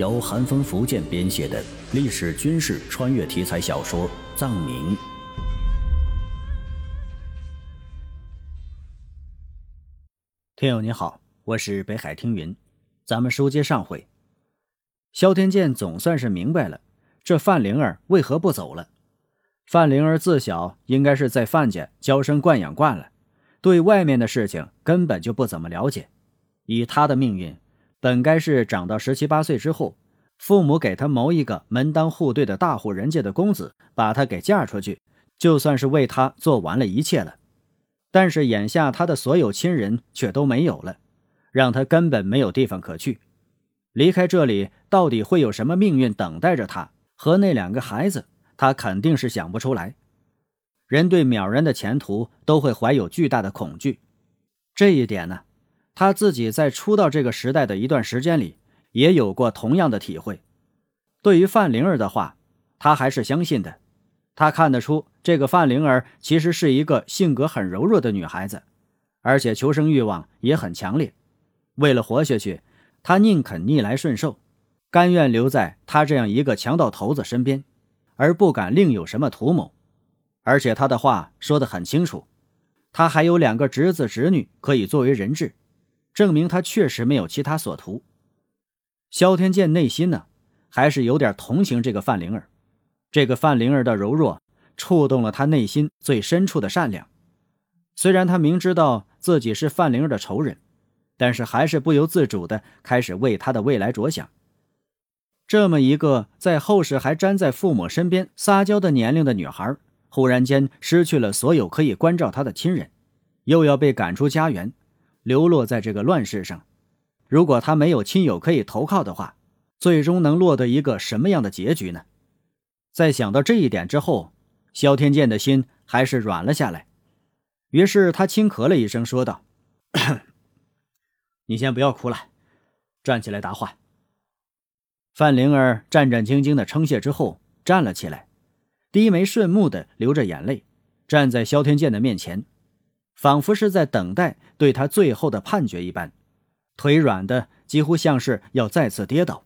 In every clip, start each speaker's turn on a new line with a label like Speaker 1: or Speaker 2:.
Speaker 1: 由寒风福建编写的历史军事穿越题材小说《藏民》。听友你好，我是北海听云，咱们书接上回，萧天剑总算是明白了，这范灵儿为何不走了。范灵儿自小应该是在范家娇生惯养惯了，对外面的事情根本就不怎么了解。以她的命运。本该是长到十七八岁之后，父母给他谋一个门当户对的大户人家的公子，把他给嫁出去，就算是为他做完了一切了。但是眼下他的所有亲人却都没有了，让他根本没有地方可去。离开这里，到底会有什么命运等待着他和那两个孩子？他肯定是想不出来。人对渺然的前途都会怀有巨大的恐惧，这一点呢？他自己在出道这个时代的一段时间里，也有过同样的体会。对于范灵儿的话，他还是相信的。他看得出，这个范灵儿其实是一个性格很柔弱的女孩子，而且求生欲望也很强烈。为了活下去，她宁肯逆来顺受，甘愿留在他这样一个强盗头子身边，而不敢另有什么图谋。而且他的话说得很清楚，他还有两个侄子侄女可以作为人质。证明他确实没有其他所图。萧天剑内心呢，还是有点同情这个范灵儿。这个范灵儿的柔弱，触动了他内心最深处的善良。虽然他明知道自己是范灵儿的仇人，但是还是不由自主的开始为他的未来着想。这么一个在后世还粘在父母身边撒娇的年龄的女孩，忽然间失去了所有可以关照她的亲人，又要被赶出家园。流落在这个乱世上，如果他没有亲友可以投靠的话，最终能落得一个什么样的结局呢？在想到这一点之后，萧天剑的心还是软了下来。于是他轻咳了一声，说道：“你先不要哭了，站起来答话。”范灵儿战战兢兢的称谢之后，站了起来，低眉顺目的流着眼泪，站在萧天剑的面前。仿佛是在等待对他最后的判决一般，腿软的几乎像是要再次跌倒。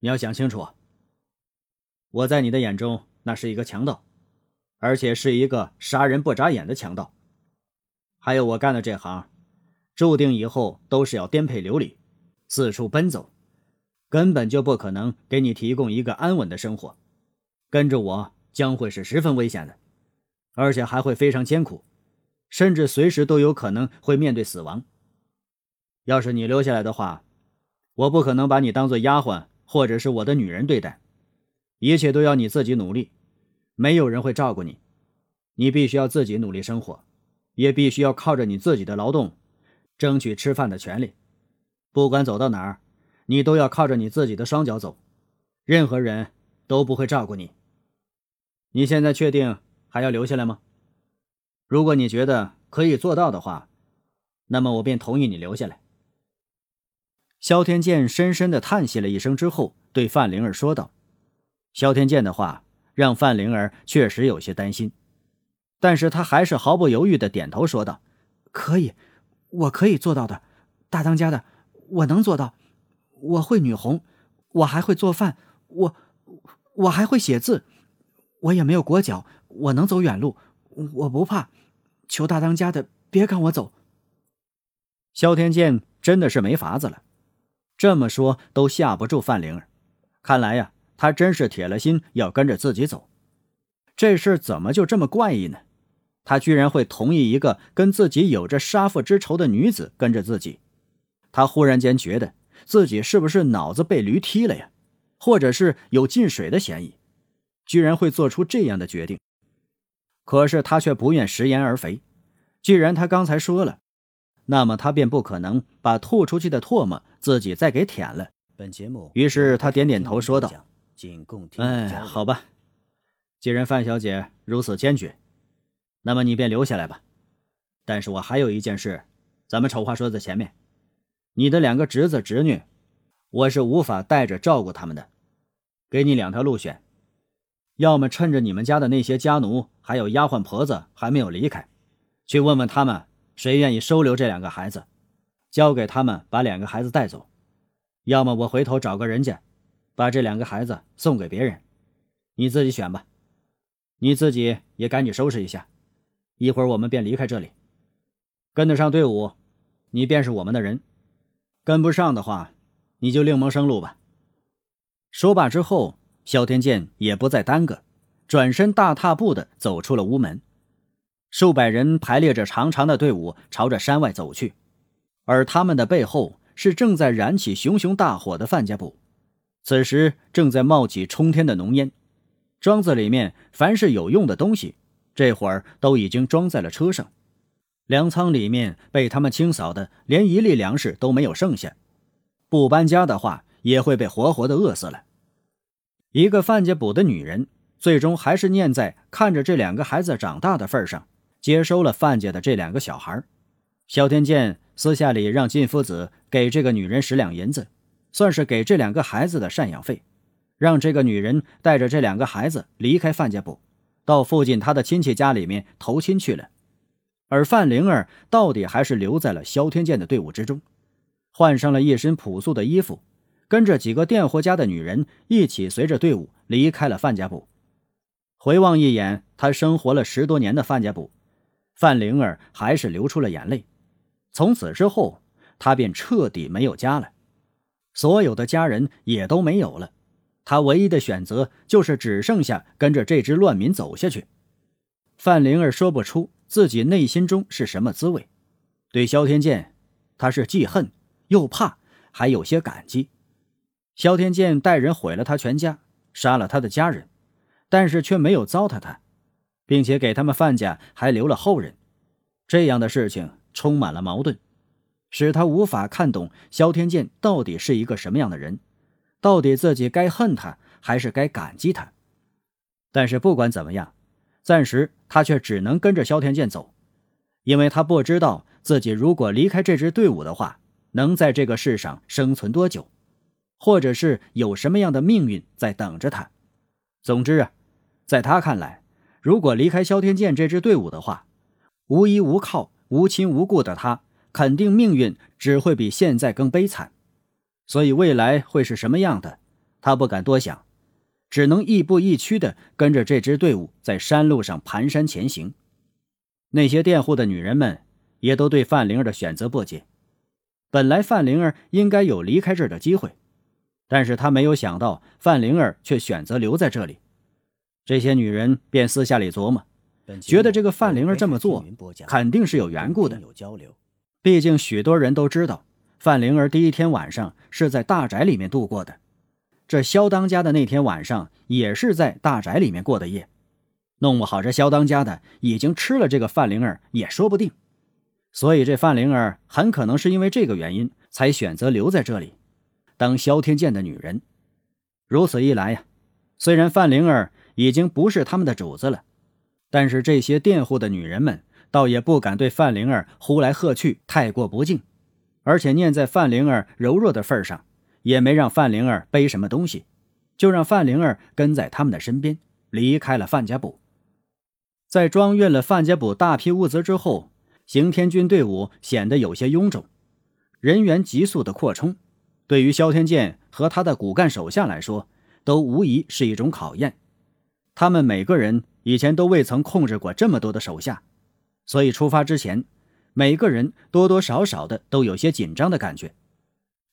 Speaker 1: 你要想清楚，我在你的眼中那是一个强盗，而且是一个杀人不眨眼的强盗。还有我干的这行，注定以后都是要颠沛流离，四处奔走，根本就不可能给你提供一个安稳的生活。跟着我将会是十分危险的，而且还会非常艰苦。甚至随时都有可能会面对死亡。要是你留下来的话，我不可能把你当做丫鬟或者是我的女人对待，一切都要你自己努力，没有人会照顾你，你必须要自己努力生活，也必须要靠着你自己的劳动，争取吃饭的权利。不管走到哪儿，你都要靠着你自己的双脚走，任何人都不会照顾你。你现在确定还要留下来吗？如果你觉得可以做到的话，那么我便同意你留下来。萧天剑深深的叹息了一声之后，对范灵儿说道：“萧天剑的话让范灵儿确实有些担心，但是他还是毫不犹豫的点头说道：‘可以，我可以做到的，大当家的，我能做到。我会女红，我还会做饭，我我还会写字，我也没有裹脚，我能走远路。’”我不怕，求大当家的别赶我走。萧天剑真的是没法子了，这么说都吓不住范灵儿。看来呀，他真是铁了心要跟着自己走。这事怎么就这么怪异呢？他居然会同意一个跟自己有着杀父之仇的女子跟着自己？他忽然间觉得自己是不是脑子被驴踢了呀？或者是有进水的嫌疑？居然会做出这样的决定？可是他却不愿食言而肥。既然他刚才说了，那么他便不可能把吐出去的唾沫自己再给舔了。本节目，于是他点点头说道：“哎，好吧，既然范小姐如此坚决，那么你便留下来吧。但是我还有一件事，咱们丑话说在前面，你的两个侄子侄女，我是无法带着照顾他们的。给你两条路选。”要么趁着你们家的那些家奴还有丫鬟婆子还没有离开，去问问他们谁愿意收留这两个孩子，交给他们把两个孩子带走；要么我回头找个人家，把这两个孩子送给别人，你自己选吧。你自己也赶紧收拾一下，一会儿我们便离开这里。跟得上队伍，你便是我们的人；跟不上的话，你就另谋生路吧。说罢之后，萧天剑也不再耽搁，转身大踏步的走出了屋门。数百人排列着长长的队伍朝着山外走去，而他们的背后是正在燃起熊熊大火的范家堡，此时正在冒起冲天的浓烟。庄子里面凡是有用的东西，这会儿都已经装在了车上，粮仓里面被他们清扫的连一粒粮食都没有剩下，不搬家的话也会被活活的饿死了。一个范家堡的女人，最终还是念在看着这两个孩子长大的份上。接收了范家的这两个小孩，萧天剑私下里让靳夫子给这个女人十两银子，算是给这两个孩子的赡养费，让这个女人带着这两个孩子离开范家堡，到附近他的亲戚家里面投亲去了。而范灵儿到底还是留在了萧天剑的队伍之中，换上了一身朴素的衣服，跟着几个佃户家的女人一起随着队伍离开了范家堡。回望一眼他生活了十多年的范家堡。范灵儿还是流出了眼泪。从此之后，他便彻底没有家了，所有的家人也都没有了。他唯一的选择就是只剩下跟着这支乱民走下去。范灵儿说不出自己内心中是什么滋味。对萧天剑，他是既恨又怕，还有些感激。萧天剑带人毁了他全家，杀了他的家人，但是却没有糟蹋他。并且给他们范家还留了后人，这样的事情充满了矛盾，使他无法看懂萧天剑到底是一个什么样的人，到底自己该恨他还是该感激他。但是不管怎么样，暂时他却只能跟着萧天剑走，因为他不知道自己如果离开这支队伍的话，能在这个世上生存多久，或者是有什么样的命运在等着他。总之啊，在他看来。如果离开萧天剑这支队伍的话，无依无靠、无亲无故的他，肯定命运只会比现在更悲惨。所以未来会是什么样的，他不敢多想，只能亦步亦趋的跟着这支队伍在山路上蹒跚前行。那些佃户的女人们也都对范灵儿的选择不解。本来范灵儿应该有离开这儿的机会，但是他没有想到范灵儿却选择留在这里。这些女人便私下里琢磨，觉得这个范灵儿这么做肯定是有缘故的。毕竟许多人都知道，范灵儿第一天晚上是在大宅里面度过的，这肖当家的那天晚上也是在大宅里面过的夜。弄不好这肖当家的已经吃了这个范灵儿也说不定。所以这范灵儿很可能是因为这个原因才选择留在这里，当萧天剑的女人。如此一来呀，虽然范灵儿。已经不是他们的主子了，但是这些佃户的女人们倒也不敢对范灵儿呼来喝去，太过不敬，而且念在范灵儿柔弱的份上，也没让范灵儿背什么东西，就让范灵儿跟在他们的身边，离开了范家堡。在装运了范家堡大批物资之后，刑天军队伍显得有些臃肿，人员急速的扩充，对于萧天剑和他的骨干手下来说，都无疑是一种考验。他们每个人以前都未曾控制过这么多的手下，所以出发之前，每个人多多少少的都有些紧张的感觉。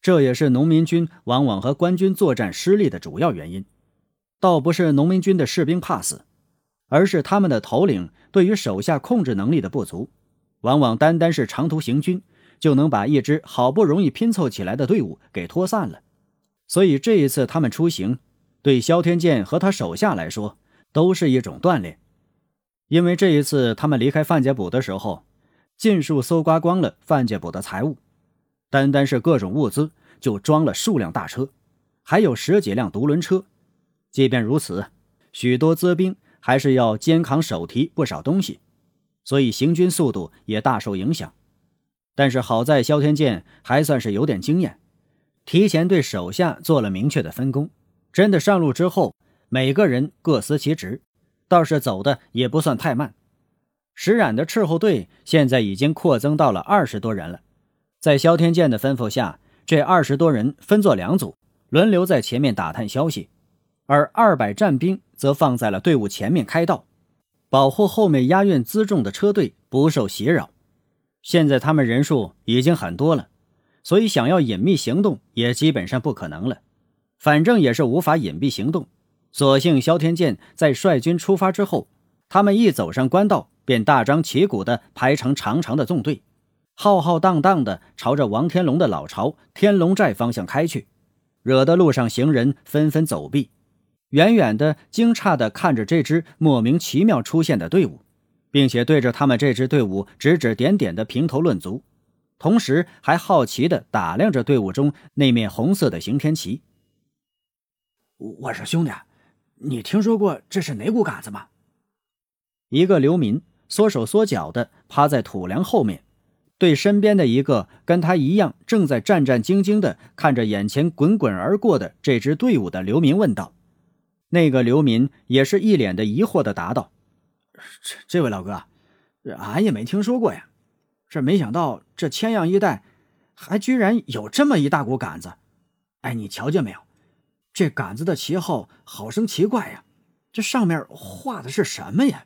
Speaker 1: 这也是农民军往往和官军作战失利的主要原因。倒不是农民军的士兵怕死，而是他们的头领对于手下控制能力的不足，往往单单是长途行军就能把一支好不容易拼凑起来的队伍给拖散了。所以这一次他们出行，对萧天剑和他手下来说。都是一种锻炼，因为这一次他们离开范家堡的时候，尽数搜刮光了范家堡的财物，单单是各种物资就装了数辆大车，还有十几辆独轮车。即便如此，许多资兵还是要肩扛手提不少东西，所以行军速度也大受影响。但是好在萧天剑还算是有点经验，提前对手下做了明确的分工，真的上路之后。每个人各司其职，倒是走的也不算太慢。石染的斥候队现在已经扩增到了二十多人了。在萧天剑的吩咐下，这二十多人分作两组，轮流在前面打探消息，而二百战兵则放在了队伍前面开道，保护后面押运辎重的车队不受袭扰。现在他们人数已经很多了，所以想要隐秘行动也基本上不可能了。反正也是无法隐蔽行动，所幸萧天剑在率军出发之后，他们一走上官道，便大张旗鼓地排成长长的纵队。浩浩荡荡的朝着王天龙的老巢天龙寨方向开去，惹得路上行人纷纷走避，远远的惊诧的看着这支莫名其妙出现的队伍，并且对着他们这支队伍指指点点的评头论足，同时还好奇的打量着队伍中那面红色的刑天旗。
Speaker 2: 我说兄弟，你听说过这是哪股杆子吗？
Speaker 1: 一个流民缩手缩脚的趴在土梁后面。对身边的一个跟他一样正在战战兢兢地看着眼前滚滚而过的这支队伍的流民问道：“那个流民也是一脸的疑惑地答道：‘
Speaker 2: 这这位老哥，俺也没听说过呀。这没想到这千阳一带还居然有这么一大股杆子。哎，你瞧见没有？这杆子的旗号好生奇怪呀！这上面画的是什么呀？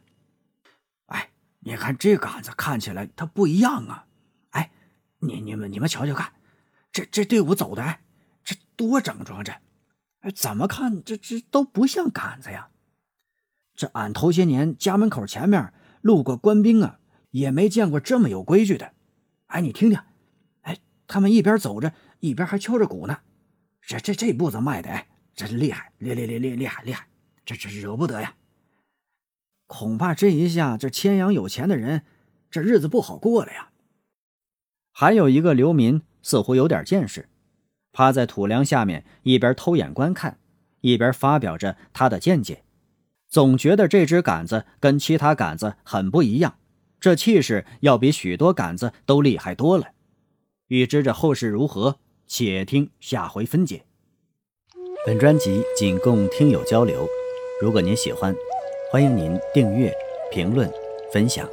Speaker 2: 哎，你看这杆子看起来它不一样啊。’”哎你你们你们瞧瞧看，这这队伍走的哎，这多整装着，哎，怎么看这这都不像杆子呀？这俺头些年家门口前面路过官兵啊，也没见过这么有规矩的。哎，你听听，哎，他们一边走着一边还敲着鼓呢，这这这步子迈的哎，真厉害，厉厉厉厉厉害厉害，这这惹不得呀！恐怕这一下这千阳有钱的人，这日子不好过了呀。
Speaker 1: 还有一个流民似乎有点见识，趴在土梁下面，一边偷眼观看，一边发表着他的见解。总觉得这只杆子跟其他杆子很不一样，这气势要比许多杆子都厉害多了。欲知这后事如何，且听下回分解。本专辑仅供听友交流，如果您喜欢，欢迎您订阅、评论、分享。